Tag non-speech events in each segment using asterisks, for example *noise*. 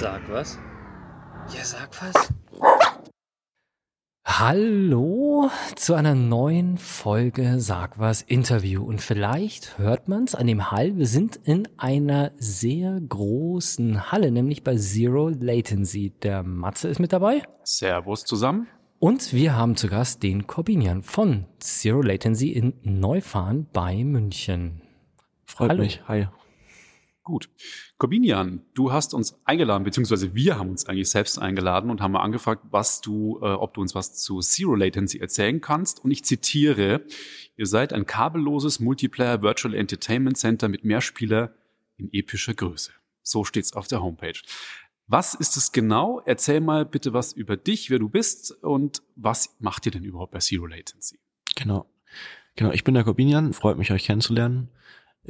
Sag was. Ja, sag was. Hallo zu einer neuen Folge Sag was Interview. Und vielleicht hört man es an dem Hall. Wir sind in einer sehr großen Halle, nämlich bei Zero Latency. Der Matze ist mit dabei. Servus zusammen. Und wir haben zu Gast den Corbinian von Zero Latency in Neufahren bei München. Freut Hallo. mich. Hi. Gut. Corbinian, du hast uns eingeladen, beziehungsweise wir haben uns eigentlich selbst eingeladen und haben mal angefragt, was du, äh, ob du uns was zu Zero Latency erzählen kannst. Und ich zitiere, ihr seid ein kabelloses Multiplayer Virtual Entertainment Center mit Mehrspieler in epischer Größe. So steht's auf der Homepage. Was ist es genau? Erzähl mal bitte was über dich, wer du bist und was macht ihr denn überhaupt bei Zero Latency? Genau. Genau, ich bin der Corbinian. Freut mich, euch kennenzulernen.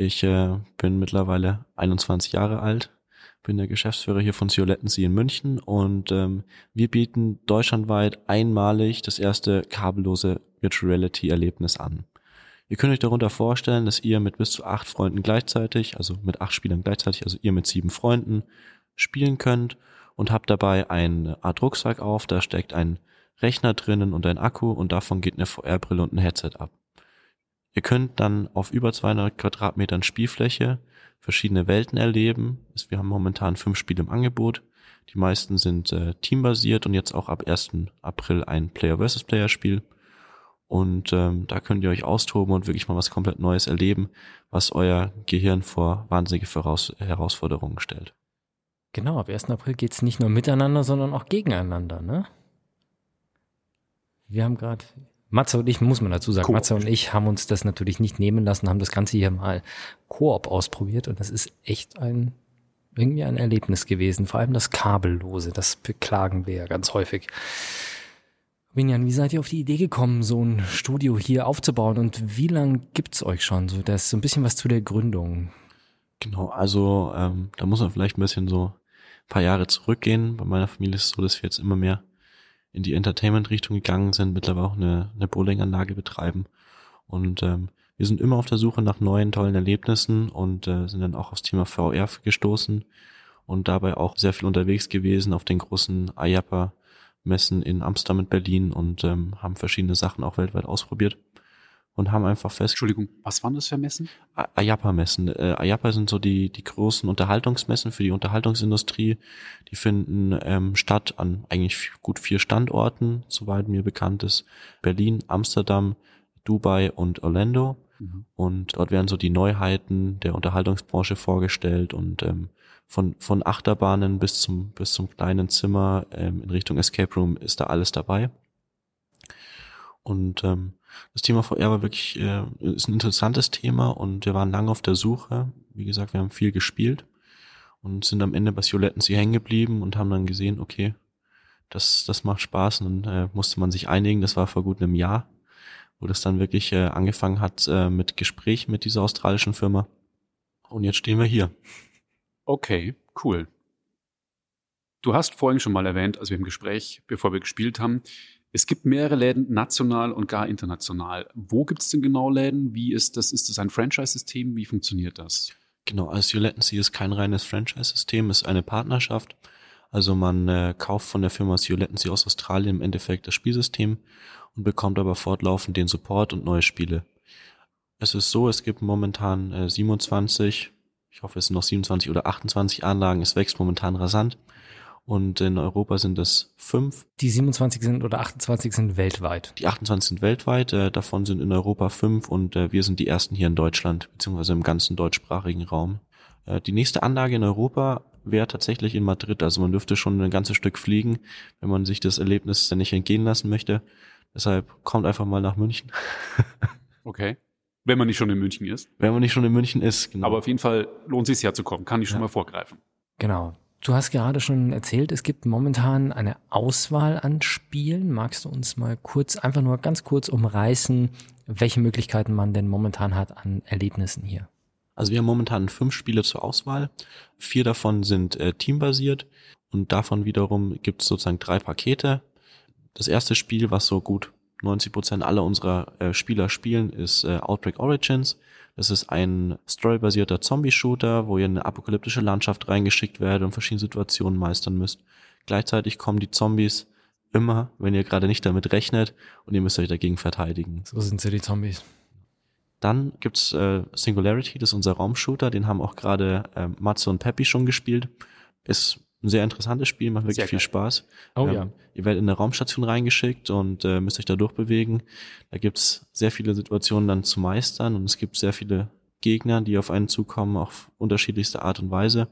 Ich äh, bin mittlerweile 21 Jahre alt, bin der Geschäftsführer hier von Latency in München und ähm, wir bieten deutschlandweit einmalig das erste kabellose Virtual Reality Erlebnis an. Ihr könnt euch darunter vorstellen, dass ihr mit bis zu acht Freunden gleichzeitig, also mit acht Spielern gleichzeitig, also ihr mit sieben Freunden, spielen könnt und habt dabei eine Art Rucksack auf, da steckt ein Rechner drinnen und ein Akku und davon geht eine VR-Brille und ein Headset ab. Ihr könnt dann auf über 200 Quadratmetern Spielfläche verschiedene Welten erleben. Wir haben momentan fünf Spiele im Angebot. Die meisten sind äh, teambasiert und jetzt auch ab 1. April ein Player-versus-Player-Spiel. Und ähm, da könnt ihr euch austoben und wirklich mal was komplett Neues erleben, was euer Gehirn vor wahnsinnige Voraus Herausforderungen stellt. Genau, ab 1. April geht's nicht nur miteinander, sondern auch gegeneinander, ne? Wir haben gerade, Matze und ich, muss man dazu sagen. Matze und ich haben uns das natürlich nicht nehmen lassen, haben das Ganze hier mal Koop ausprobiert und das ist echt ein, irgendwie ein Erlebnis gewesen. Vor allem das Kabellose, das beklagen wir ja ganz häufig. Vinjan, wie seid ihr auf die Idee gekommen, so ein Studio hier aufzubauen und wie lang gibt's euch schon? So, das so ein bisschen was zu der Gründung. Genau, also ähm, da muss man vielleicht ein bisschen so ein paar Jahre zurückgehen. Bei meiner Familie ist es so, dass wir jetzt immer mehr in die Entertainment-Richtung gegangen sind, mittlerweile auch eine, eine Bowlinganlage betreiben. Und ähm, wir sind immer auf der Suche nach neuen, tollen Erlebnissen und äh, sind dann auch aufs Thema VR gestoßen und dabei auch sehr viel unterwegs gewesen auf den großen IAPA-Messen in Amsterdam und Berlin und ähm, haben verschiedene Sachen auch weltweit ausprobiert und haben einfach fest Entschuldigung, was waren das für Messen? IAPA-Messen. Äh, IAPA sind so die, die großen Unterhaltungsmessen für die Unterhaltungsindustrie. Die finden ähm, statt an eigentlich gut vier Standorten, soweit mir bekannt ist. Berlin, Amsterdam, Dubai und Orlando. Mhm. Und dort werden so die Neuheiten der Unterhaltungsbranche vorgestellt und ähm, von, von Achterbahnen bis zum, bis zum kleinen Zimmer ähm, in Richtung Escape Room ist da alles dabei. Und ähm, das Thema VR war wirklich, äh, ist ein interessantes Thema und wir waren lange auf der Suche. Wie gesagt, wir haben viel gespielt und sind am Ende bei Latency hängen geblieben und haben dann gesehen, okay, das, das macht Spaß und dann äh, musste man sich einigen. Das war vor gut einem Jahr, wo das dann wirklich äh, angefangen hat äh, mit Gespräch mit dieser australischen Firma. Und jetzt stehen wir hier. Okay, cool. Du hast vorhin schon mal erwähnt, als wir im Gespräch, bevor wir gespielt haben, es gibt mehrere Läden, national und gar international. Wo gibt es denn genau Läden? Wie ist das? Ist das ein Franchise-System? Wie funktioniert das? Genau, also Latency ist kein reines Franchise-System, ist eine Partnerschaft. Also man äh, kauft von der Firma Latency aus Australien im Endeffekt das Spielsystem und bekommt aber fortlaufend den Support und neue Spiele. Es ist so, es gibt momentan äh, 27, ich hoffe es sind noch 27 oder 28 Anlagen, es wächst momentan rasant. Und in Europa sind es fünf. Die 27 sind oder 28 sind weltweit. Die 28 sind weltweit, äh, davon sind in Europa fünf und äh, wir sind die ersten hier in Deutschland, beziehungsweise im ganzen deutschsprachigen Raum. Äh, die nächste Anlage in Europa wäre tatsächlich in Madrid. Also man dürfte schon ein ganzes Stück fliegen, wenn man sich das Erlebnis nicht entgehen lassen möchte. Deshalb kommt einfach mal nach München, *laughs* Okay. Wenn man nicht schon in München ist. wenn man nicht schon in München ist. Genau. Aber auf jeden Fall lohnt es sich ja zu kommen. Kann ich schon Ja. mal vorgreifen. Genau. Du hast gerade schon erzählt, es gibt momentan eine Auswahl an Spielen. Magst du uns mal kurz, einfach nur ganz kurz umreißen, welche Möglichkeiten man denn momentan hat an Erlebnissen hier? Also wir haben momentan fünf Spiele zur Auswahl. Vier davon sind äh, teambasiert und davon wiederum gibt es sozusagen drei Pakete. Das erste Spiel, was so gut 90 Prozent aller unserer äh, Spieler spielen, ist äh, Outbreak Origins. Das ist ein storybasierter Zombie-Shooter, wo ihr in eine apokalyptische Landschaft reingeschickt werdet und verschiedene Situationen meistern müsst. Gleichzeitig kommen die Zombies immer, wenn ihr gerade nicht damit rechnet und ihr müsst euch dagegen verteidigen. So sind sie, die Zombies. Dann gibt's äh, Singularity, das ist unser Raumshooter, den haben auch gerade äh, Matze und Peppy schon gespielt. Ist ein sehr interessantes Spiel, macht wirklich Sehr viel geil. Spaß. Oh Ähm, ja. Ihr werdet in eine Raumstation reingeschickt und äh, müsst euch da durchbewegen. Da gibt's sehr viele Situationen dann zu meistern und es gibt sehr viele Gegner, die auf einen zukommen, auf unterschiedlichste Art und Weise.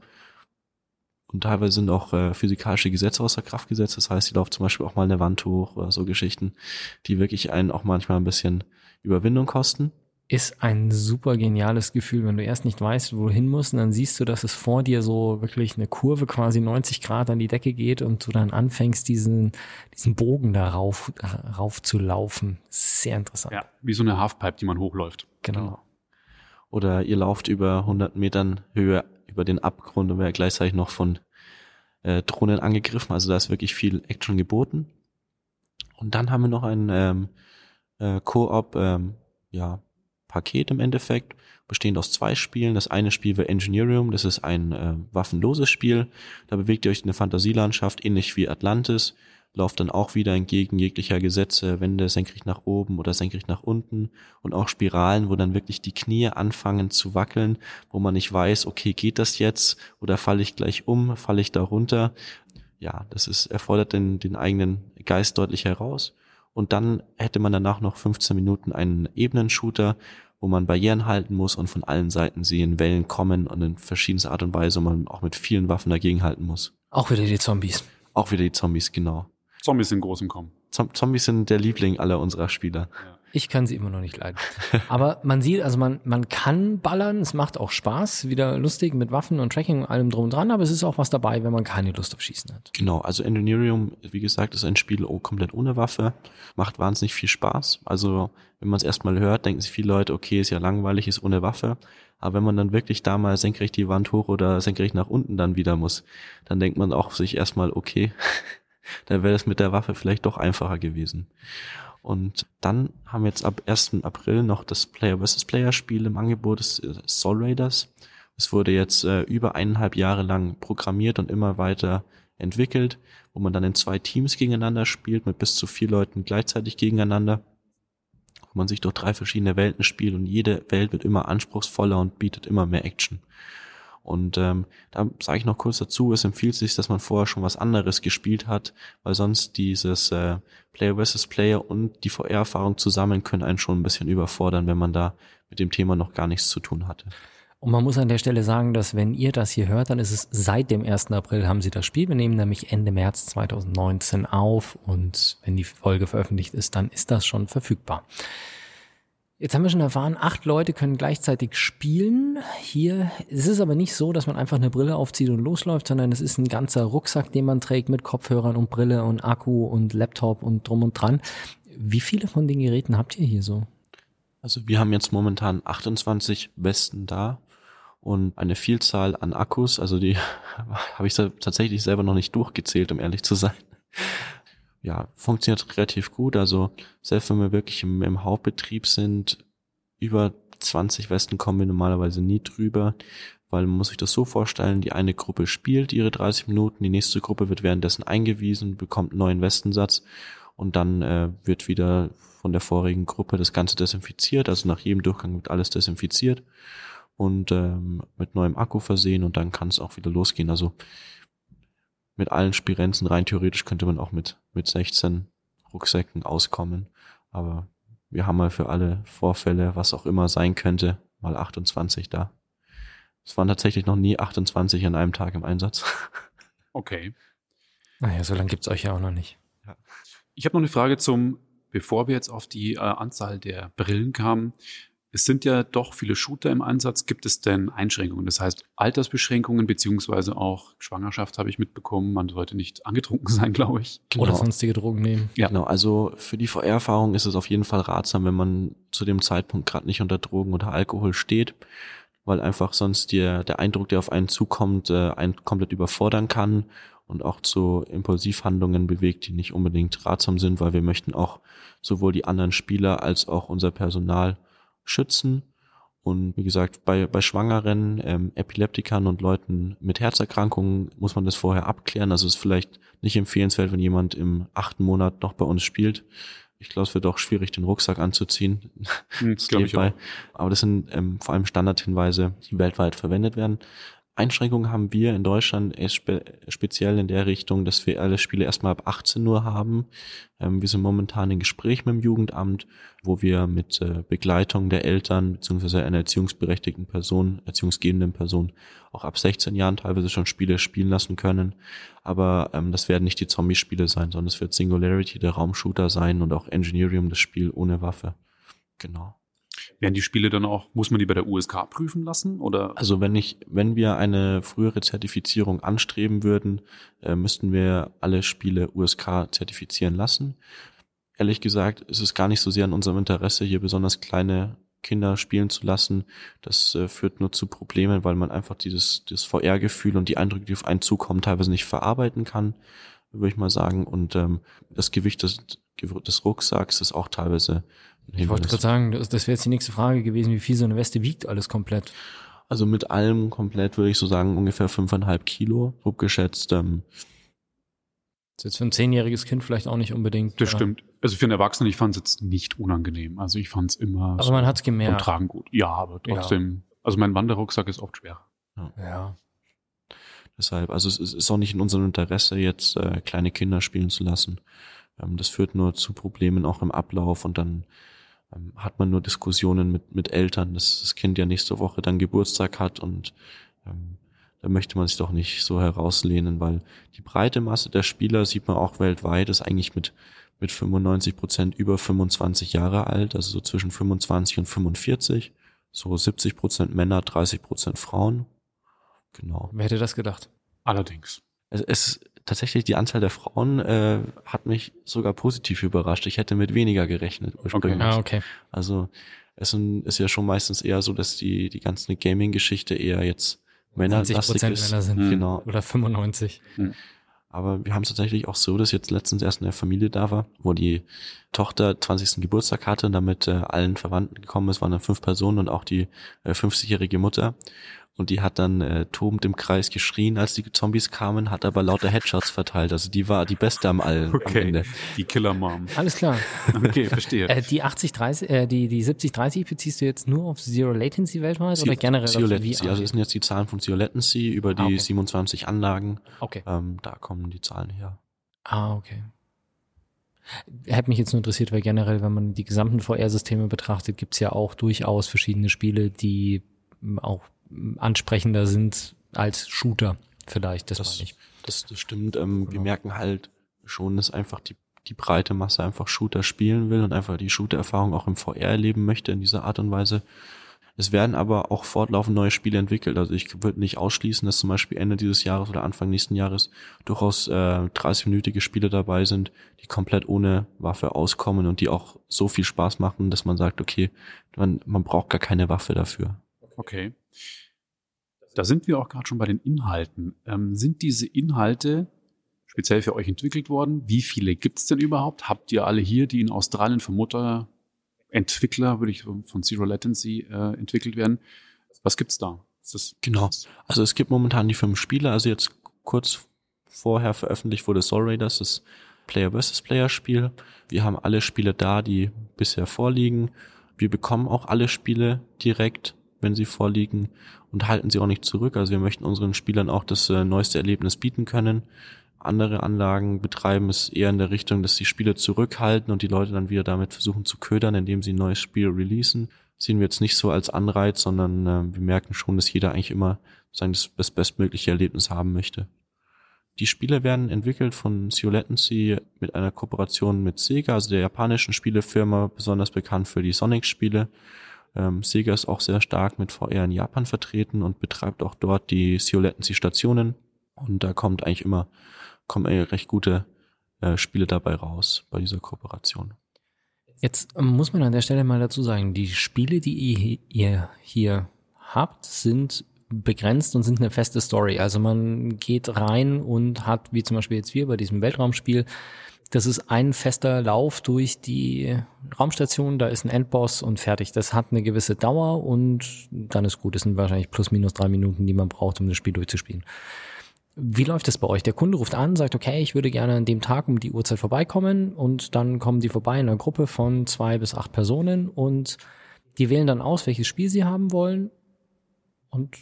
Und teilweise sind auch äh, physikalische Gesetze außer Kraft gesetzt. Das heißt, ihr lauft zum Beispiel auch mal eine Wand hoch oder so Geschichten, die wirklich einen auch manchmal ein bisschen Überwindung kosten. Ist ein super geniales Gefühl, wenn du erst nicht weißt, wo du hin musst, und dann siehst du, dass es vor dir so wirklich eine Kurve quasi 90 Grad an die Decke geht und du dann anfängst, diesen, diesen Bogen da rauf, rauf zu laufen. Sehr interessant. Ja, wie so eine Halfpipe, die man hochläuft. Genau. Oder ihr lauft über 100 Metern Höhe über den Abgrund und werdet gleichzeitig noch von äh, Drohnen angegriffen. Also da ist wirklich viel Action geboten. Und dann haben wir noch ein ähm, äh, Koop, ähm, ja, Paket im Endeffekt, bestehend aus zwei Spielen. Das eine Spiel war Engineerium, das ist ein äh, waffenloses Spiel. Da bewegt ihr euch in eine Fantasielandschaft, ähnlich wie Atlantis. Lauft dann auch wieder entgegen jeglicher Gesetze, Wände senkrecht nach oben oder senkrecht nach unten und auch Spiralen, wo dann wirklich die Knie anfangen zu wackeln, wo man nicht weiß, okay, geht das jetzt oder falle ich gleich um, falle ich da runter. Ja, das ist, erfordert den, den eigenen Geist deutlich heraus. Und dann hätte man danach noch 15 Minuten einen Ebenenshooter, wo man Barrieren halten muss und von allen Seiten sehen Wellen kommen und in verschiedenster Art und Weise man auch mit vielen Waffen dagegenhalten muss. Auch wieder die Zombies. Auch wieder die Zombies, genau. Zombies sind groß im Kommen. Zom Zombies sind der Liebling aller unserer Spieler. Ich kann sie immer noch nicht leiden. *laughs* Aber man sieht, also man, man kann ballern, es macht auch Spaß, wieder lustig mit Waffen und Tracking und allem drum und dran, aber es ist auch was dabei, wenn man keine Lust auf Schießen hat. Genau, also Engineerium, wie gesagt, ist ein Spiel komplett ohne Waffe, macht wahnsinnig viel Spaß. Also wenn man es erstmal hört, denken sich viele Leute, okay, ist ja langweilig, ist ohne Waffe. Aber wenn man dann wirklich da mal senkrecht die Wand hoch oder senkrecht nach unten dann wieder muss, dann denkt man auch sich erstmal, okay, dann wäre es mit der Waffe vielleicht doch einfacher gewesen. Und dann haben wir jetzt ab 1. April noch das Player vs. Player Spiel im Angebot des Soul Raiders. Es wurde jetzt äh, über eineinhalb Jahre lang programmiert und immer weiter entwickelt, wo man dann in zwei Teams gegeneinander spielt, mit bis zu vier Leuten gleichzeitig gegeneinander, wo man sich durch drei verschiedene Welten spielt und jede Welt wird immer anspruchsvoller und bietet immer mehr Action. Und ähm, da sage ich noch kurz dazu, es empfiehlt sich, dass man vorher schon was anderes gespielt hat, weil sonst dieses äh, Player versus Player und die VR-Erfahrung zusammen können einen schon ein bisschen überfordern, wenn man da mit dem Thema noch gar nichts zu tun hatte. Und man muss an der Stelle sagen, dass wenn ihr das hier hört, dann ist es seit dem 1. April haben sie das Spiel. Wir nehmen nämlich Ende März 2019 auf und wenn die Folge veröffentlicht ist, dann ist das schon verfügbar. Jetzt haben wir schon erfahren, acht Leute können gleichzeitig spielen. Hier es ist aber nicht so, dass man einfach eine Brille aufzieht und losläuft, sondern es ist ein ganzer Rucksack, den man trägt mit Kopfhörern und Brille und Akku und Laptop und drum und dran. Wie viele von den Geräten habt ihr hier so? Also wir haben jetzt momentan 28 Westen da und eine Vielzahl an Akkus. Also die *laughs* habe ich tatsächlich selber noch nicht durchgezählt, um ehrlich zu sein. Ja, funktioniert relativ gut. Also selbst wenn wir wirklich im, im Hauptbetrieb sind, über 20 Westen kommen wir normalerweise nie drüber, weil man muss sich das so vorstellen, die eine Gruppe spielt ihre 30 Minuten, die nächste Gruppe wird währenddessen eingewiesen, bekommt einen neuen Westensatz und dann äh, wird wieder von der vorigen Gruppe das Ganze desinfiziert. Also nach jedem Durchgang wird alles desinfiziert und ähm, mit neuem Akku versehen und dann kann es auch wieder losgehen. Also mit allen Spirenzen rein theoretisch könnte man auch mit, mit 16 Rucksäcken auskommen. Aber wir haben mal für alle Vorfälle, was auch immer sein könnte, mal 28 da. Es waren tatsächlich noch nie 28 an einem Tag im Einsatz. *laughs* Okay. Naja, so lange gibt's euch ja auch noch nicht. Ich habe noch eine Frage zum, bevor wir jetzt auf die äh, Anzahl der Brillen kamen. Es sind ja doch viele Shooter im Einsatz. Gibt es denn Einschränkungen? Das heißt Altersbeschränkungen beziehungsweise auch Schwangerschaft habe ich mitbekommen. Man sollte nicht angetrunken *laughs* sein, glaube ich. Oder sonstige Drogen nehmen. Ja. Genau, also für die VR-Erfahrung ist es auf jeden Fall ratsam, wenn man zu dem Zeitpunkt gerade nicht unter Drogen oder Alkohol steht, weil einfach sonst der, der Eindruck, der auf einen zukommt, äh, einen komplett überfordern kann und auch zu Impulsivhandlungen bewegt, die nicht unbedingt ratsam sind, weil wir möchten auch sowohl die anderen Spieler als auch unser Personal schützen. Und wie gesagt, bei, bei Schwangeren, ähm, Epileptikern und Leuten mit Herzerkrankungen muss man das vorher abklären. Also es ist vielleicht nicht empfehlenswert, wenn jemand im achten Monat noch bei uns spielt. Ich glaube, es wird auch schwierig, den Rucksack anzuziehen. Hm, *laughs* Das glaub geht ich auch. Aber das sind ähm, vor allem Standardhinweise, die weltweit verwendet werden. Einschränkungen haben wir in Deutschland speziell in der Richtung, dass wir alle Spiele erstmal ab 18 Uhr haben. Ähm, wir sind momentan in Gespräch mit dem Jugendamt, wo wir mit äh, Begleitung der Eltern beziehungsweise einer erziehungsberechtigten Person, erziehungsgebenden Person auch ab 16 Jahren teilweise schon Spiele spielen lassen können. Aber ähm, das werden nicht die Zombie-Spiele sein, sondern es wird Singularity, der Raumshooter sein und auch Engineering, das Spiel ohne Waffe. Genau. Werden die Spiele dann auch, muss man die bei der USK prüfen lassen? Oder? Also wenn ich, wenn wir eine frühere Zertifizierung anstreben würden, äh, müssten wir alle Spiele USK zertifizieren lassen. Ehrlich gesagt, ist es gar nicht so sehr in unserem Interesse, hier besonders kleine Kinder spielen zu lassen. Das äh, führt nur zu Problemen, weil man einfach dieses, das VR-Gefühl und die Eindrücke, die auf einen zukommen, teilweise nicht verarbeiten kann, würde ich mal sagen. Und ähm, das Gewicht des, des Rucksacks ist auch teilweise Ich wollte gerade sagen, das, das wäre jetzt die nächste Frage gewesen, wie viel so eine Weste wiegt alles komplett. Also mit allem komplett würde ich so sagen ungefähr fünfeinhalb Kilo, grob geschätzt. Ähm, Das ist jetzt für ein zehnjähriges Kind vielleicht auch nicht unbedingt. Das ja. stimmt. Also für einen Erwachsenen, ich fand es jetzt nicht unangenehm. Also ich fand es immer Aber so man hat's vom gemerkt. Tragen gut. Ja, aber trotzdem. Also mein Wanderrucksack ist oft schwerer. Ja. deshalb, also es ist ist auch nicht in unserem Interesse, jetzt äh, kleine Kinder spielen zu lassen. Ähm, das führt nur zu Problemen auch im Ablauf und dann ähm, hat man nur Diskussionen mit, mit Eltern, dass das Kind ja nächste Woche dann Geburtstag hat und ähm, da möchte man sich doch nicht so herauslehnen, weil die breite Masse der Spieler sieht man auch weltweit, ist eigentlich mit, mit 95 Prozent über 25 Jahre alt, also so zwischen 25 und 45, so 70 Prozent Männer, 30 Prozent Frauen. Genau. Wer hätte das gedacht? Allerdings. Es, es tatsächlich die Anzahl der Frauen äh, hat mich sogar positiv überrascht. Ich hätte mit weniger gerechnet ursprünglich. Ah, okay. Also es ist ja schon meistens eher so, dass die die ganze Gaming-Geschichte eher jetzt 20 männerlastig Prozent ist. Männer sind. Mhm. Genau. Oder 95. Aber wir haben es tatsächlich auch so, dass jetzt letztens erst eine Familie da war, wo die Tochter 20. Geburtstag hatte und damit äh, allen Verwandten gekommen ist, waren dann fünf Personen und auch die äh, 50-jährige Mutter. Und die hat dann äh, tobend im Kreis geschrien, als die Zombies kamen, hat aber lauter Headshots verteilt. Also die war die Beste am, All, am Okay. Ende. Die Killer Mom. Alles klar. Okay, verstehe. Äh, die 80, 30, äh, die, die 70, 30 beziehst du jetzt nur auf Zero Latency weltweit oder generell Zero Latency. Also das sind jetzt die Zahlen von Zero Latency über die Ah, okay. 27 Anlagen. okay. Ähm, da kommen die Zahlen her. Ah, okay. Hätte mich jetzt nur interessiert, weil generell, wenn man die gesamten VR-Systeme betrachtet, gibt's ja auch durchaus verschiedene Spiele, die auch ansprechender sind als Shooter vielleicht. Das, Das, das, das stimmt. Ähm, Wir Genau. merken halt schon, dass einfach die, die breite Masse einfach Shooter spielen will und einfach die Shooter-Erfahrung auch im VR erleben möchte in dieser Art und Weise. Es werden aber auch fortlaufend neue Spiele entwickelt. Also ich würde nicht ausschließen, dass zum Beispiel Ende dieses Jahres oder Anfang nächsten Jahres durchaus äh, 30-minütige Spiele dabei sind, die komplett ohne Waffe auskommen und die auch so viel Spaß machen, dass man sagt, okay, man, man braucht gar keine Waffe dafür. Okay. Da sind wir auch gerade schon bei den Inhalten. Ähm, sind diese Inhalte speziell für euch entwickelt worden? Wie viele gibt's denn überhaupt? Habt ihr alle hier, die in Australien von Mutter Entwickler, würde ich von von Zero Latency äh, entwickelt werden? Was gibt's da? Genau. Also es gibt momentan die fünf Spiele, also jetzt kurz vorher veröffentlicht wurde Soul Raiders, das Player vs. Player Spiel. Wir haben alle Spiele da, die bisher vorliegen. Wir bekommen auch alle Spiele direkt, wenn sie vorliegen und halten sie auch nicht zurück. Also wir möchten unseren Spielern auch das äh, neueste Erlebnis bieten können. Andere Anlagen betreiben es eher in der Richtung, dass die Spiele zurückhalten und die Leute dann wieder damit versuchen zu ködern, indem sie ein neues Spiel releasen. Sehen wir jetzt nicht so als Anreiz, sondern äh, wir merken schon, dass jeder eigentlich immer sagen, das, das bestmögliche Erlebnis haben möchte. Die Spiele werden entwickelt von Zero Latency mit einer Kooperation mit Sega, also der japanischen Spielefirma, besonders bekannt für die Sonic-Spiele. Ähm, Sega ist auch sehr stark mit VR in Japan vertreten und betreibt auch dort die Zero Latency Stationen. Und da kommt eigentlich immer, kommen eigentlich recht gute äh, Spiele dabei raus bei dieser Kooperation. Jetzt ähm, muss man an der Stelle mal dazu sagen, die Spiele, die ihr hier habt, sind begrenzt und sind eine feste Story. Also man geht rein und hat, wie zum Beispiel jetzt wir bei diesem Weltraumspiel, Das ist ein fester Lauf durch die Raumstation, da ist ein Endboss und fertig. Das hat eine gewisse Dauer und dann ist gut. Das sind wahrscheinlich plus minus drei Minuten, die man braucht, um das Spiel durchzuspielen. Wie läuft es bei euch? Der Kunde ruft an, sagt, okay, ich würde gerne an dem Tag um die Uhrzeit vorbeikommen und dann kommen die vorbei in einer Gruppe von zwei bis acht Personen und die wählen dann aus, welches Spiel sie haben wollen und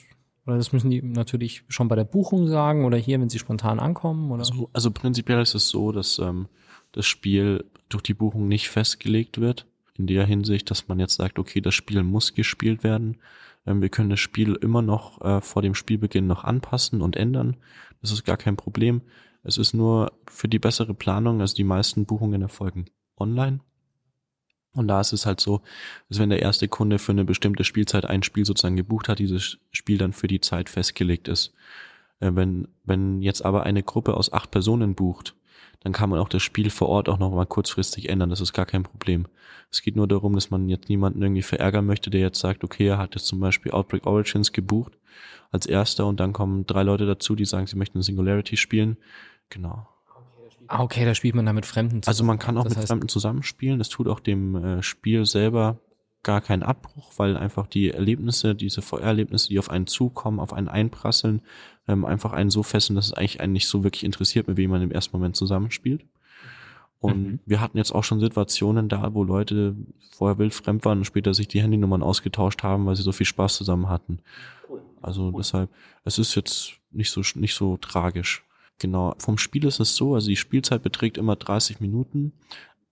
oder das müssen die natürlich schon bei der Buchung sagen oder hier, wenn sie spontan ankommen? Oder? Also, also prinzipiell ist es so, dass ähm, das Spiel durch die Buchung nicht festgelegt wird. In der Hinsicht, dass man jetzt sagt, okay, das Spiel muss gespielt werden. Ähm, wir können das Spiel immer noch äh, vor dem Spielbeginn noch anpassen und ändern. Das ist gar kein Problem. Es ist nur für die bessere Planung, also die meisten Buchungen erfolgen online. Und da ist es halt so, dass wenn der erste Kunde für eine bestimmte Spielzeit ein Spiel sozusagen gebucht hat, dieses Spiel dann für die Zeit festgelegt ist. Äh, wenn, wenn jetzt aber eine Gruppe aus acht Personen bucht, dann kann man auch das Spiel vor Ort auch noch mal kurzfristig ändern. Das ist gar kein Problem. Es geht nur darum, dass man jetzt niemanden irgendwie verärgern möchte, der jetzt sagt, okay, er hat jetzt zum Beispiel Outbreak Origins gebucht als erster und dann kommen drei Leute dazu, die sagen, sie möchten Singularity spielen. Genau. Ah, okay, da spielt man dann mit Fremden zusammen. Also man kann auch das mit heißt, Fremden zusammenspielen. Das tut auch dem äh, Spiel selber gar keinen Abbruch, weil einfach die Erlebnisse, diese VR-Erlebnisse, die auf einen zukommen, auf einen einprasseln, ähm, einfach einen so fesseln, dass es eigentlich einen nicht so wirklich interessiert, mit wem man im ersten Moment zusammenspielt. Und mhm. wir hatten jetzt auch schon Situationen da, wo Leute vorher wild fremd waren und später sich die Handynummern ausgetauscht haben, weil sie so viel Spaß zusammen hatten. Also deshalb, es ist jetzt nicht so, nicht so tragisch. Genau. Vom Spiel ist es so, also die Spielzeit beträgt immer 30 Minuten.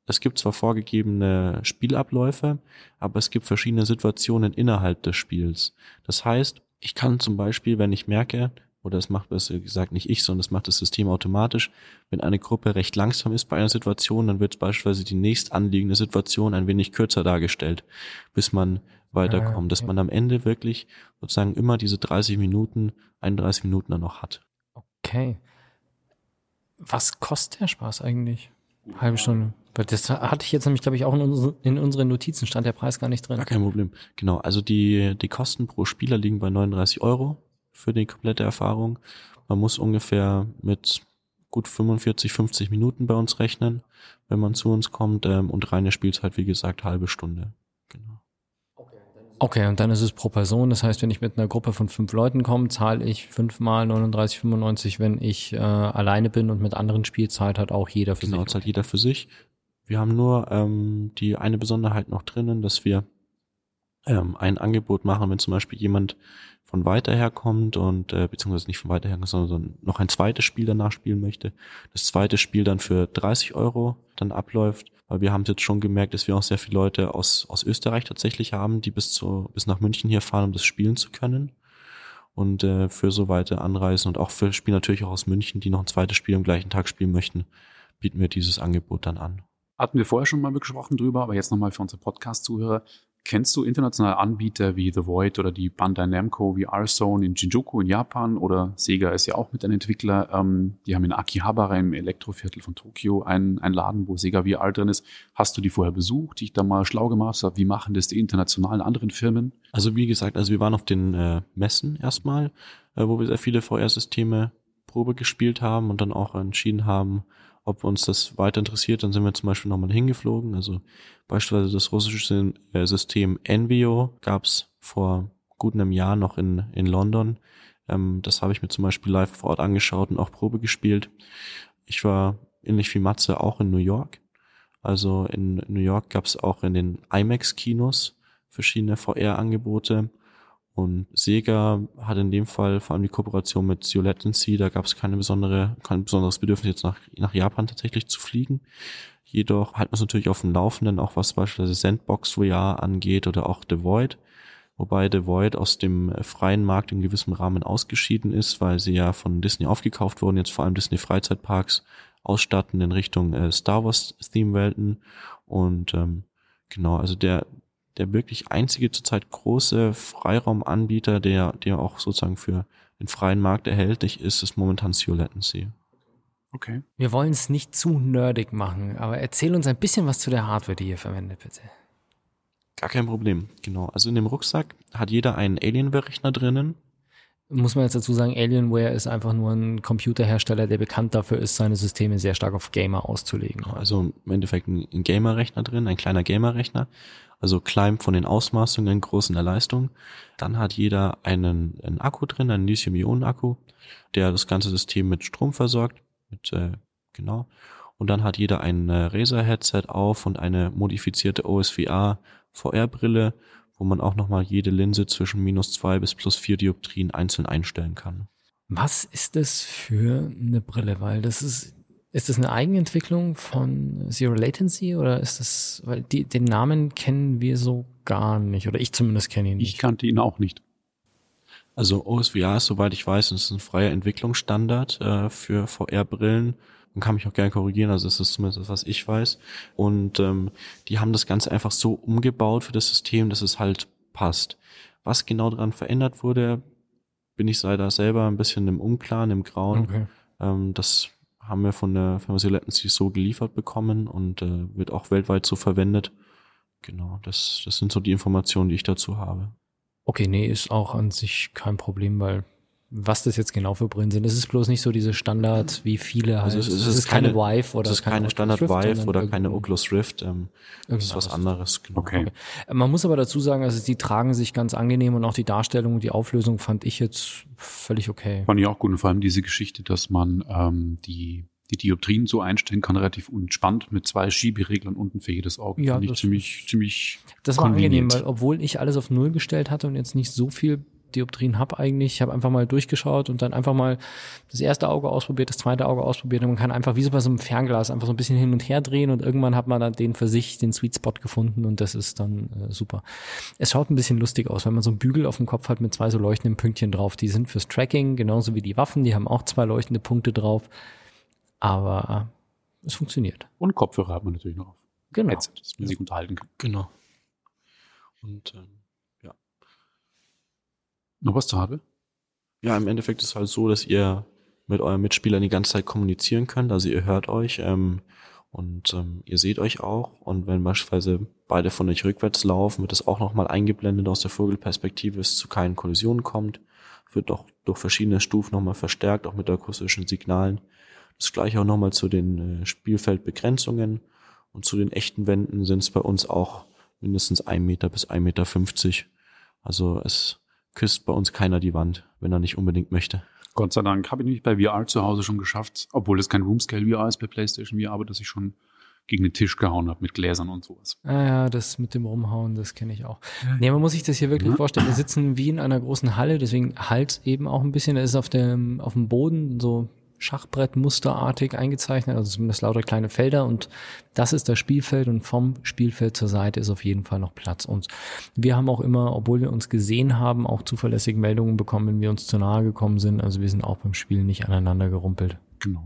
Es gibt zwar vorgegebene Spielabläufe, aber es gibt verschiedene Situationen innerhalb des Spiels. Das heißt, ich kann zum Beispiel, wenn ich merke, oder das macht besser gesagt nicht ich, sondern das macht das System automatisch, wenn eine Gruppe recht langsam ist bei einer Situation, dann wird beispielsweise die nächst anliegende Situation ein wenig kürzer dargestellt, bis man weiterkommt, dass man am Ende wirklich sozusagen immer diese 30 Minuten, 31 Minuten dann noch hat. Okay. Was kostet der Spaß eigentlich? Halbe Stunde. Das hatte ich jetzt nämlich, glaube ich, auch in, unsere, in unseren Notizen stand der Preis gar nicht drin. Gar kein Problem. Genau. Also die, die Kosten pro Spieler liegen bei 39 Euro für die komplette Erfahrung. Man muss ungefähr mit gut 45, 50 Minuten bei uns rechnen, wenn man zu uns kommt. Ähm, und reine Spielzeit, wie gesagt, halbe Stunde. Okay, und dann ist es pro Person. Das heißt, wenn ich mit einer Gruppe von fünf Leuten komme, zahle ich fünfmal 39,95. Wenn ich äh, alleine bin und mit anderen spiele, zahlt halt auch jeder für genau, sich. Genau, zahlt jeder für sich. Wir haben nur ähm, die eine Besonderheit noch drinnen, dass wir ähm, ein Angebot machen, wenn zum Beispiel jemand von weiter her kommt und äh, beziehungsweise nicht von weiter her, sondern noch ein zweites Spiel danach spielen möchte. Das zweite Spiel dann für 30 Euro dann abläuft weil wir haben jetzt schon gemerkt, dass wir auch sehr viele Leute aus, aus Österreich tatsächlich haben, die bis, zu, bis nach München hier fahren, um das spielen zu können. Und äh, für so weite Anreisen und auch für Spiele natürlich auch aus München, die noch ein zweites Spiel am gleichen Tag spielen möchten, bieten wir dieses Angebot dann an. Hatten wir vorher schon mal gesprochen drüber, aber jetzt nochmal für unsere Podcast-Zuhörer. Kennst du internationale Anbieter wie The Void oder die Bandai Namco VR Zone in Shinjuku in Japan oder Sega ist ja auch mit ein Entwickler. Ähm, die haben in Akihabara im Elekroviertel von Tokio einen, einen Laden, wo Sega VR drin ist. Hast du die vorher besucht, dich da mal schlau gemacht? Wie machen das die internationalen anderen Firmen? Also wie gesagt, also wir waren auf den äh, Messen erstmal, äh, wo wir sehr viele VR-Systeme Probe gespielt haben und dann auch entschieden haben, ob uns das weiter interessiert, dann sind wir zum Beispiel nochmal hingeflogen. Also beispielsweise das russische äh, System Envio gab es vor gut einem Jahr noch in, in London. Ähm, das habe ich mir zum Beispiel live vor Ort angeschaut und auch Probe gespielt. Ich war ähnlich wie Matze auch in New York. Also in New York gab es auch in den IMAX-Kinos verschiedene VR-Angebote. Und Sega hat in dem Fall vor allem die Kooperation mit Zio Latency, da gab es keine besondere, kein besonderes Bedürfnis jetzt nach, nach Japan tatsächlich zu fliegen. Jedoch halten wir es natürlich auf dem Laufenden, auch was beispielsweise Sandbox VR angeht oder auch The Void. Wobei The Void aus dem freien Markt in gewissem Rahmen ausgeschieden ist, weil sie ja von Disney aufgekauft wurden, jetzt vor allem Disney Freizeitparks ausstatten in Richtung äh, Star Wars Theme-Welten. Und ähm, genau, also der, der wirklich einzige zurzeit große Freiraumanbieter, der, der auch sozusagen für den freien Markt erhältlich ist, ist momentan Zero Latency. Okay. Wir wollen es nicht zu nerdig machen, aber erzähl uns ein bisschen was zu der Hardware, die ihr verwendet, bitte. Gar kein Problem, genau. Also in dem Rucksack hat jeder einen Alienware-Rechner drinnen. muss man jetzt dazu sagen, Alienware ist einfach nur ein Computerhersteller, der bekannt dafür ist, seine Systeme sehr stark auf Gamer auszulegen. Also im Endeffekt ein Gamer-Rechner drin, ein kleiner Gamer-Rechner. Also klein von den Ausmaßungen, groß in der Leistung. Dann hat jeder einen, einen Akku drin, einen Lithium-Ionen-Akku, der das ganze System mit Strom versorgt. Mit, äh, genau. Und dann hat jeder ein äh, Razer-Headset auf und eine modifizierte OSVR VR-Brille, wo man auch nochmal jede Linse zwischen minus zwei bis plus vier Dioptrien einzeln einstellen kann. Was ist das für eine Brille? Weil das ist, ist das eine Eigenentwicklung von Zero Latency oder ist das, weil die, den Namen kennen wir so gar nicht oder ich zumindest kenne ihn nicht. Ich kannte ihn auch nicht. Also OSVR ist, soweit ich weiß, ist ein freier Entwicklungsstandard äh, für VR-Brillen man kann mich auch gerne korrigieren, also das ist zumindest das, was ich weiß. Und ähm, die haben das Ganze einfach so umgebaut für das System, dass es halt passt. Was genau daran verändert wurde, bin ich leider selber ein bisschen im Unklaren, im Grauen. Okay. Ähm, das haben wir von der Firma Latency so geliefert bekommen und äh, wird auch weltweit so verwendet. Genau, das, das sind so die Informationen, die ich dazu habe. Okay, nee, ist auch an sich kein Problem, weil was das jetzt genau für Brillen sind. Es ist bloß nicht so diese Standard, wie viele halt. Also es, es, es ist keine, keine Vive oder es ist keine Standard Rift, Vive oder keine Oculus Rift. Ähm, das ist was anderes. Genau. Okay. okay. Man muss aber dazu sagen, also die tragen sich ganz angenehm und auch die Darstellung, die Auflösung fand ich jetzt völlig okay. Fand ich auch gut und vor allem diese Geschichte, dass man ähm, die die Dioptrien so einstellen kann, relativ entspannt mit zwei Schiebereglern unten für jedes Auge. Ja, Fand ich ziemlich, ziemlich. Das war angenehm, weil obwohl ich alles auf Null gestellt hatte und jetzt nicht so viel Dioptrien habe eigentlich. Ich habe einfach mal durchgeschaut und dann einfach mal das erste Auge ausprobiert, das zweite Auge ausprobiert und man kann einfach wie so bei so einem Fernglas einfach so ein bisschen hin und her drehen und irgendwann hat man dann den für sich, den Sweet Spot gefunden und das ist dann äh, super. Es schaut ein bisschen lustig aus, wenn man so einen Bügel auf dem Kopf hat mit zwei so leuchtenden Pünktchen drauf. Die sind fürs Tracking, genauso wie die Waffen, die haben auch zwei leuchtende Punkte drauf. Aber äh, es funktioniert. Und Kopfhörer hat man natürlich noch auf. Genau. Headset, dass man sich unterhalten kann. Genau. Und ähm, noch was zu Hardware? Ja, im Endeffekt ist es halt so, dass ihr mit euren Mitspielern die ganze Zeit kommunizieren könnt. Also ihr hört euch ähm, und ähm, ihr seht euch auch. Und wenn beispielsweise beide von euch rückwärts laufen, wird das auch nochmal eingeblendet aus der Vogelperspektive, es zu keinen Kollisionen kommt. Wird auch durch verschiedene Stufen nochmal verstärkt, auch mit akustischen Signalen. Das gleiche auch nochmal zu den äh, Spielfeldbegrenzungen. Und zu den echten Wänden sind es bei uns auch mindestens ein Meter bis ein Meter. fünfzig. Also es küsst bei uns keiner die Wand, wenn er nicht unbedingt möchte. Gott sei Dank habe ich nämlich bei VR zu Hause schon geschafft, obwohl es kein Roomscale VR ist bei PlayStation VR, aber dass ich schon gegen den Tisch gehauen habe mit Gläsern und sowas. Ah ja, das mit dem Rumhauen, das kenne ich auch. Nee, man muss sich das hier wirklich ja. vorstellen. Wir sitzen wie in einer großen Halle, deswegen halt eben auch ein bisschen. Da ist auf dem, auf dem Boden so Schachbrettmusterartig eingezeichnet, also zumindest lauter kleine Felder und das ist das Spielfeld und vom Spielfeld zur Seite ist auf jeden Fall noch Platz. Und wir haben auch immer, obwohl wir uns gesehen haben, auch zuverlässige Meldungen bekommen, wenn wir uns zu nahe gekommen sind. Also wir sind auch beim Spiel nicht aneinander gerumpelt. Genau.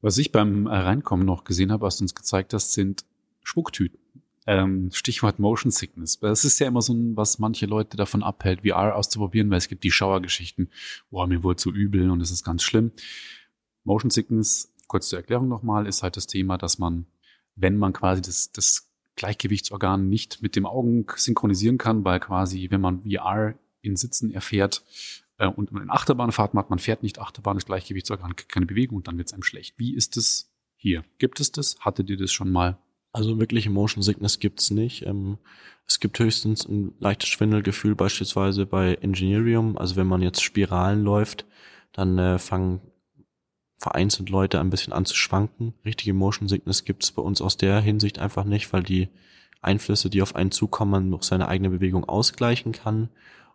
Was ich beim Reinkommen noch gesehen habe, was du uns gezeigt hast, sind Spucktüten. Ähm, Stichwort Motion Sickness. Das ist ja immer so ein, was manche Leute davon abhält, VR auszuprobieren, weil es gibt die Schauergeschichten, boah, mir wurde so übel und es ist ganz schlimm. Motion Sickness, kurz zur Erklärung nochmal, ist halt das Thema, dass man, wenn man quasi das, das Gleichgewichtsorgan nicht mit dem Augen synchronisieren kann, weil quasi, wenn man VR in Sitzen erfährt äh, und in Achterbahnfahrt macht, man fährt nicht Achterbahn, das Gleichgewichtsorgan keine Bewegung und dann wird es einem schlecht. Wie ist es hier? Gibt es das? Hattet ihr das schon mal? Also wirklich Motion Sickness gibt's nicht. Ähm, es gibt höchstens ein leichtes Schwindelgefühl beispielsweise bei Engineerium. Also wenn man jetzt Spiralen läuft, dann äh, fangen vereinzelt Leute ein bisschen an zu schwanken. Richtige Motion Sickness gibt's bei uns aus der Hinsicht einfach nicht, weil die Einflüsse, die auf einen zukommen, durch seine eigene Bewegung ausgleichen kann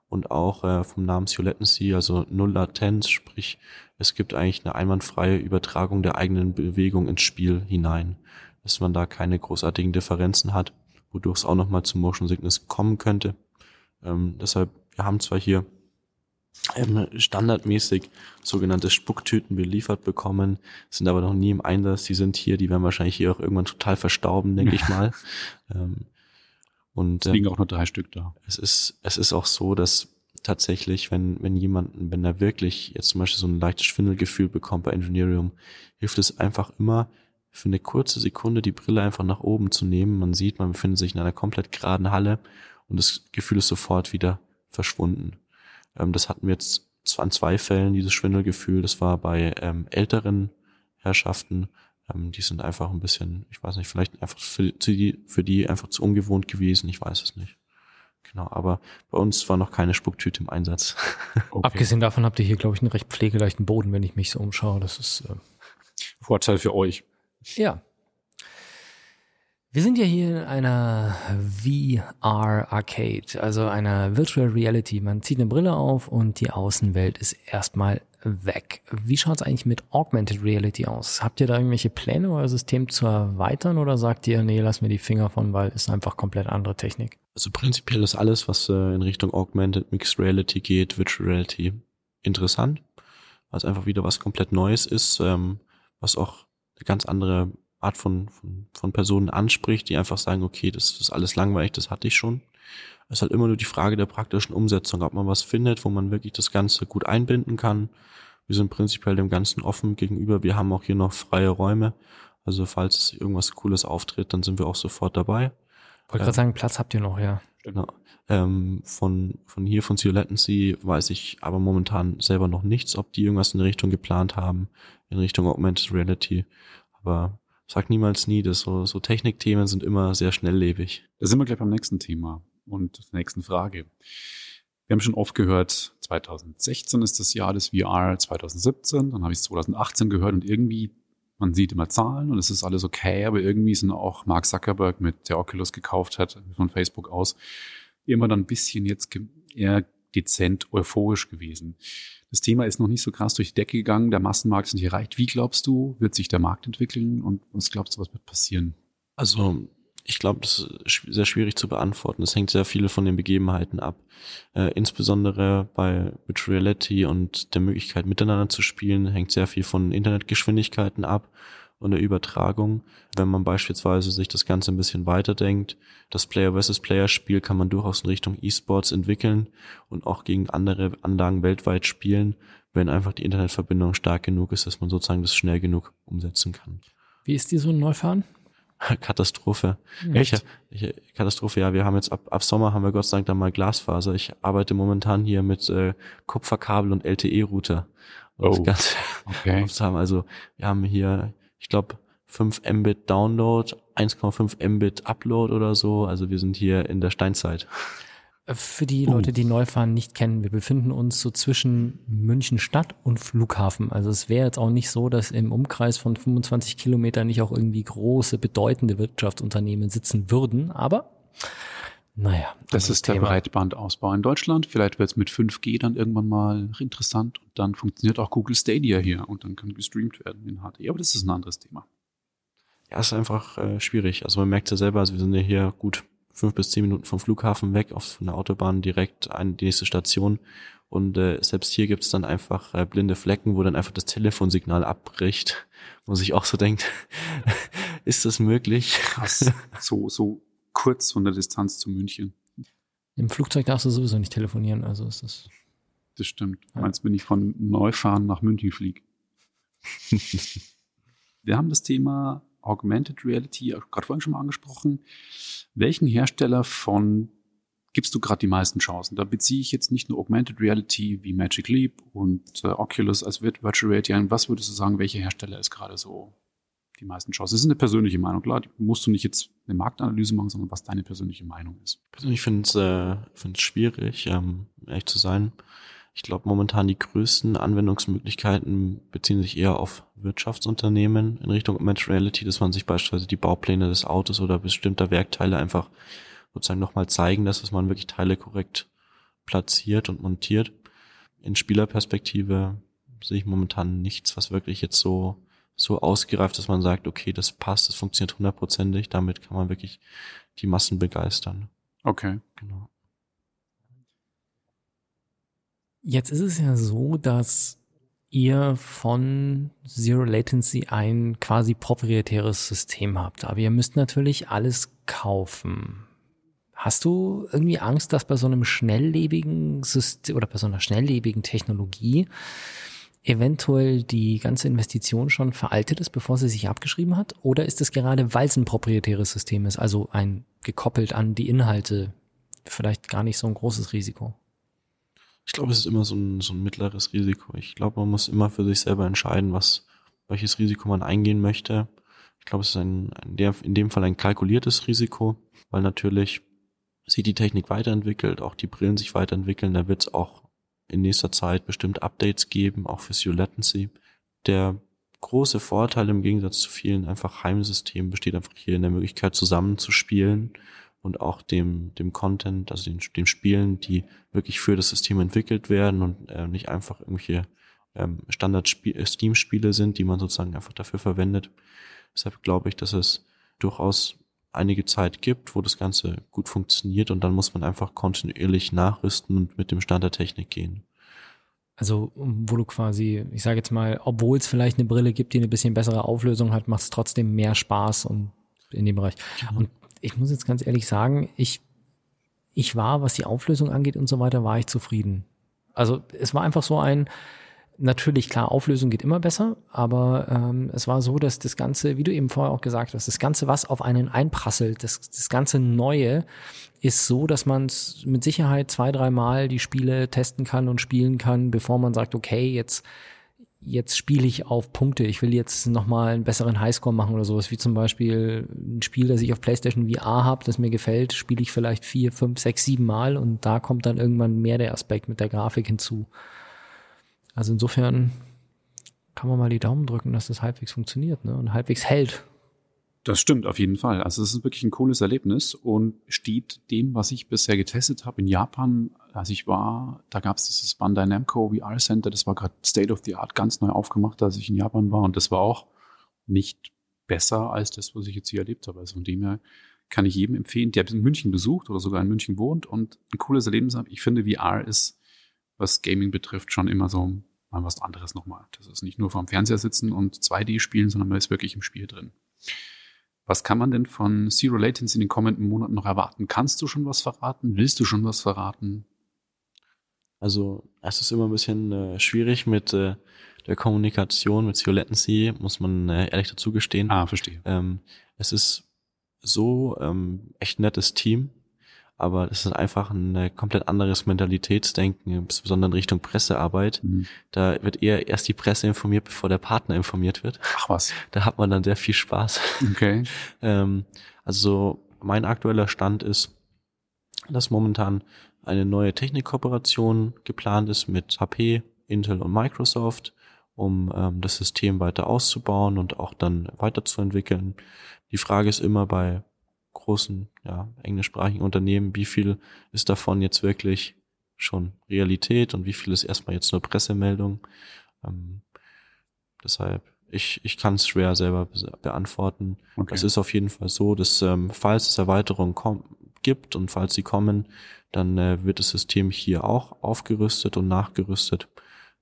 und auch äh, vom Namen Latency, also Null Latenz, sprich es gibt eigentlich eine einwandfreie Übertragung der eigenen Bewegung ins Spiel hinein dass man da keine großartigen Differenzen hat, wodurch es auch nochmal zu Motion Sickness kommen könnte. Ähm, deshalb, wir haben zwar hier ähm, standardmäßig sogenannte Spucktüten beliefert bekommen, sind aber noch nie im Einsatz. Die sind hier, die werden wahrscheinlich hier auch irgendwann total verstauben, denke ich *laughs* mal. Ähm, und es liegen auch nur drei Stück da. Es ist, es ist auch so, dass tatsächlich, wenn, wenn jemand, wenn er wirklich jetzt zum Beispiel so ein leichtes Schwindelgefühl bekommt bei Engineerium, hilft es einfach immer, für eine kurze Sekunde die Brille einfach nach oben zu nehmen. Man sieht, man befindet sich in einer komplett geraden Halle und das Gefühl ist sofort wieder verschwunden. Ähm, das hatten wir jetzt an zwei Fällen dieses Schwindelgefühl. Das war bei ähm, älteren Herrschaften. Ähm, die sind einfach ein bisschen, ich weiß nicht, vielleicht einfach für, die, für die einfach zu ungewohnt gewesen. Ich weiß es nicht. Genau, aber bei uns war noch keine Spucktüte im Einsatz. *laughs* Okay. Abgesehen davon habt ihr hier, glaube ich, einen recht pflegeleichten Boden, wenn ich mich so umschaue. Das ist äh Vorteil für euch. Ja. Wir sind ja hier in einer VR Arcade, also einer Virtual Reality. Man zieht eine Brille auf und die Außenwelt ist erstmal weg. Wie schaut es eigentlich mit Augmented Reality aus? Habt ihr da irgendwelche Pläne, euer System zu erweitern oder sagt ihr, nee, lass mir die Finger von, weil es einfach komplett andere Technik? Also prinzipiell ist alles, was äh, in Richtung Augmented Mixed Reality geht, Virtual Reality interessant, weil es einfach wieder was komplett Neues ist, ähm, was auch eine ganz andere Art von, von, von Personen anspricht, die einfach sagen, okay, das ist alles langweilig, das hatte ich schon. Es ist halt immer nur die Frage der praktischen Umsetzung, ob man was findet, wo man wirklich das Ganze gut einbinden kann. Wir sind prinzipiell dem Ganzen offen gegenüber. Wir haben auch hier noch freie Räume. Also falls irgendwas Cooles auftritt, dann sind wir auch sofort dabei. Wollte gerade sagen, Platz habt ihr noch, ja. Genau. Ähm, von, von hier, von Sea weiß ich aber momentan selber noch nichts, ob die irgendwas in Richtung geplant haben, in Richtung Augmented Reality. Aber sag niemals nie, dass so, so Technikthemen sind immer sehr schnelllebig. Da sind wir gleich beim nächsten Thema und der nächsten Frage. Wir haben schon oft gehört, 2016 ist das Jahr des VR, 2017, dann habe ich es 2018 gehört und irgendwie, man sieht immer Zahlen und es ist alles okay, aber irgendwie sind auch Mark Zuckerberg mit der Oculus gekauft hat, von Facebook aus, immer dann ein bisschen jetzt eher dezent euphorisch gewesen. Das Thema ist noch nicht so krass durch die Decke gegangen, der Massenmarkt ist nicht erreicht. Wie glaubst du, wird sich der Markt entwickeln und was glaubst du, was wird passieren? Also ich glaube, das ist sehr schwierig zu beantworten. Es hängt sehr viel von den Begebenheiten ab. Äh, insbesondere bei Virtual Reality und der Möglichkeit miteinander zu spielen, hängt sehr viel von Internetgeschwindigkeiten ab und der Übertragung. Wenn man beispielsweise sich das Ganze ein bisschen weiterdenkt, das Player versus Player Spiel kann man durchaus in Richtung E-Sports entwickeln und auch gegen andere Anlagen weltweit spielen, wenn einfach die Internetverbindung stark genug ist, dass man sozusagen das schnell genug umsetzen kann. Wie ist die so ein Neufahren? *laughs* Katastrophe. Echt? Ich, ich, Katastrophe, ja. Wir haben jetzt ab, ab Sommer haben wir Gott sei Dank dann mal Glasfaser. Ich arbeite momentan hier mit äh, Kupferkabel und LTE-Router. Oh, ganz okay. *laughs* Also wir haben hier ich glaube, 5 Mbit Download, 1,5 Mbit Upload oder so. Also wir sind hier in der Steinzeit. Für die. Leute, die Neufahren nicht kennen, wir befinden uns so zwischen München Stadt und Flughafen. Also es wäre jetzt auch nicht so, dass im Umkreis von 25 Kilometern nicht auch irgendwie große, bedeutende Wirtschaftsunternehmen sitzen würden. Aber naja. Das ist Thema. der Breitbandausbau in Deutschland. Vielleicht wird es mit 5G dann irgendwann mal interessant und dann funktioniert auch Google Stadia hier und dann kann gestreamt werden in HD. Aber das ist ein anderes Thema. Ja, ist einfach äh, schwierig. Also man merkt ja selber, also wir sind ja hier gut fünf bis zehn Minuten vom Flughafen weg auf einer Autobahn direkt an die nächste Station. Und äh, selbst hier gibt's dann einfach äh, blinde Flecken, wo dann einfach das Telefonsignal abbricht, wo sich auch so denkt, *laughs* ist das möglich? Krass. So, so kurz von der Distanz zu München. Im Flugzeug darfst du sowieso nicht telefonieren, also ist das. Das stimmt. Ja. Meinst, wenn ich von Neufahren nach München fliege. *laughs* Wir haben das Thema Augmented Reality gerade vorhin schon mal angesprochen. Welchen Hersteller von gibst du gerade die meisten Chancen? Da beziehe ich jetzt nicht nur Augmented Reality wie Magic Leap und äh, Oculus als Virtual Reality ein. Was würdest du sagen, welcher Hersteller ist gerade so die meisten Chancen. Das ist eine persönliche Meinung. Klar, musst du nicht jetzt eine Marktanalyse machen, sondern was deine persönliche Meinung ist. Persönlich finde es äh, schwierig, ähm, ehrlich zu sein. Ich glaube, momentan die größten Anwendungsmöglichkeiten beziehen sich eher auf Wirtschaftsunternehmen in Richtung Augmented Reality, dass man sich beispielsweise die Baupläne des Autos oder bestimmter Werkteile einfach sozusagen nochmal zeigen lässt, dass man wirklich Teile korrekt platziert und montiert. In Spielerperspektive sehe ich momentan nichts, was wirklich jetzt so so ausgereift, dass man sagt, okay, das passt, das funktioniert hundertprozentig, damit kann man wirklich die Massen begeistern. Okay. Genau. Jetzt ist es ja so, dass ihr von Zero Latency ein quasi proprietäres System habt, aber ihr müsst natürlich alles kaufen. Hast du irgendwie Angst, dass bei so einem schnelllebigen System oder bei so einer schnelllebigen Technologie eventuell die ganze Investition schon veraltet ist, bevor sie sich abgeschrieben hat? Oder ist es gerade, weil es ein proprietäres System ist, also ein gekoppelt an die Inhalte, vielleicht gar nicht so ein großes Risiko? Ich glaube, es ist immer so ein, so ein mittleres Risiko. Ich glaube, man muss immer für sich selber entscheiden, was, welches Risiko man eingehen möchte. Ich glaube, es ist ein, in, dem Fall ein kalkuliertes Risiko, weil natürlich sich die Technik weiterentwickelt, auch die Brillen sich weiterentwickeln. Da wird es auch in nächster Zeit bestimmt Updates geben, auch für Zero Latency. Der große Vorteil im Gegensatz zu vielen einfach Heimsystemen besteht einfach hier in der Möglichkeit zusammenzuspielen und auch dem, dem Content, also den, dem Spielen, die wirklich für das System entwickelt werden und äh, nicht einfach irgendwelche ähm, Standard-Steam-Spiele sind, die man sozusagen einfach dafür verwendet. Deshalb glaube ich, dass es durchaus einige Zeit gibt, wo das Ganze gut funktioniert und dann muss man einfach kontinuierlich nachrüsten und mit dem Stand der Technik gehen. Also, wo du quasi, ich sage jetzt mal, obwohl es vielleicht eine Brille gibt, die eine bisschen bessere Auflösung hat, macht es trotzdem mehr Spaß und in dem Bereich. Genau. Und ich muss jetzt ganz ehrlich sagen, ich, ich war, was die Auflösung angeht und so weiter, war ich zufrieden. Also es war einfach so ein, natürlich klar, Auflösung geht immer besser, aber ähm, es war so, dass das Ganze, wie du eben vorher auch gesagt hast, das Ganze, was auf einen einprasselt, das, das ganze Neue, ist so, dass man mit Sicherheit zwei, dreimal die Spiele testen kann und spielen kann, bevor man sagt, okay, jetzt jetzt spiele ich auf Punkte, ich will jetzt nochmal einen besseren Highscore machen oder sowas, wie zum Beispiel ein Spiel, das ich auf PlayStation VR habe, das mir gefällt, spiele ich vielleicht vier, fünf, sechs, sieben Mal und da kommt dann irgendwann mehr der Aspekt mit der Grafik hinzu. Also insofern kann man mal die Daumen drücken, dass das halbwegs funktioniert ne? und halbwegs hält. Das stimmt auf jeden Fall. Also es ist wirklich ein cooles Erlebnis und steht dem, was ich bisher getestet habe in Japan, als ich war, da gab es dieses Bandai Namco VR Center, das war gerade State of the Art ganz neu aufgemacht, als ich in Japan war und das war auch nicht besser als das, was ich jetzt hier erlebt habe. Also von dem her kann ich jedem empfehlen, der in München besucht oder sogar in München wohnt und ein cooles Erlebnis hat. Ich finde, VR ist, was Gaming betrifft, schon immer so mal was anderes nochmal. Das ist nicht nur vorm Fernseher sitzen und 2D spielen, sondern man ist wirklich im Spiel drin. Was kann man denn von Zero Latency in den kommenden Monaten noch erwarten? Kannst du schon was verraten? Willst du schon was verraten? Also es ist immer ein bisschen äh, schwierig mit äh, der Kommunikation mit Zero Latency, muss man äh, ehrlich dazu gestehen. Ah, verstehe. Ähm, es ist so ähm, echt nettes Team aber es ist einfach ein äh, komplett anderes Mentalitätsdenken, insbesondere in Richtung Pressearbeit. Mhm. Da wird eher erst die Presse informiert, bevor der Partner informiert wird. Ach was. Da hat man dann sehr viel Spaß. Okay. *laughs* ähm, also mein aktueller Stand ist, dass momentan eine neue Technikkooperation geplant ist mit HP, Intel und Microsoft, um ähm, das System weiter auszubauen und auch dann weiterzuentwickeln. Die Frage ist immer bei großen, ja, englischsprachigen Unternehmen, wie viel ist davon jetzt wirklich schon Realität und wie viel ist erstmal jetzt nur Pressemeldung. Ähm, deshalb, ich, ich kann es schwer selber beantworten. Okay. Es ist auf jeden Fall so, dass ähm, falls es Erweiterungen gibt und falls sie kommen, dann äh, wird das System hier auch aufgerüstet und nachgerüstet.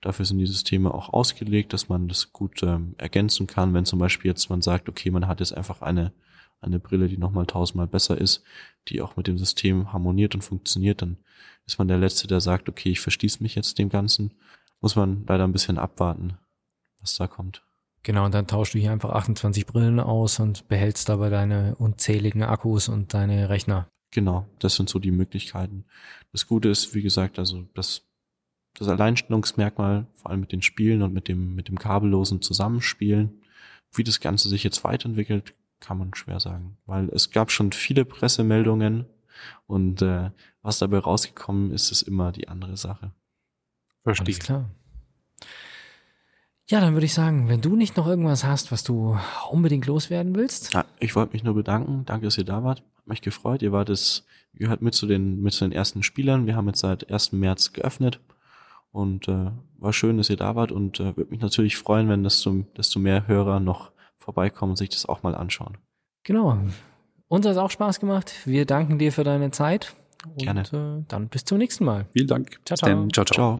Dafür sind die Systeme auch ausgelegt, dass man das gut ähm, ergänzen kann, wenn zum Beispiel jetzt man sagt, okay, man hat jetzt einfach eine eine Brille, die nochmal tausendmal besser ist, die auch mit dem System harmoniert und funktioniert, dann ist man der Letzte, der sagt, okay, ich verschließe mich jetzt dem Ganzen. Muss man leider ein bisschen abwarten, was da kommt. Genau, und dann tauschst du hier einfach 28 Brillen aus und behältst dabei deine unzähligen Akkus und deine Rechner. Genau, das sind so die Möglichkeiten. Das Gute ist, wie gesagt, also das, das Alleinstellungsmerkmal, vor allem mit den Spielen und mit dem, mit dem kabellosen Zusammenspielen, wie das Ganze sich jetzt weiterentwickelt, kann man schwer sagen, weil es gab schon viele Pressemeldungen und äh, was dabei rausgekommen ist, ist immer die andere Sache. Verstehe. Alles klar. Ja, dann würde ich sagen, wenn du nicht noch irgendwas hast, was du unbedingt loswerden willst. Ja, ich wollte mich nur bedanken. Danke, dass ihr da wart. Hat mich gefreut. Ihr wart es, ihr gehört mit zu den, mit zu den ersten Spielern. Wir haben jetzt seit 1. März geöffnet. Und äh, war schön, dass ihr da wart und äh, würde mich natürlich freuen, wenn desto, desto mehr Hörer noch vorbeikommen und sich das auch mal anschauen. Genau. Uns hat es auch Spaß gemacht. Wir danken dir für deine Zeit. Gerne. Und äh, dann bis zum nächsten Mal. Vielen Dank. Ciao, ciao. ciao, ciao.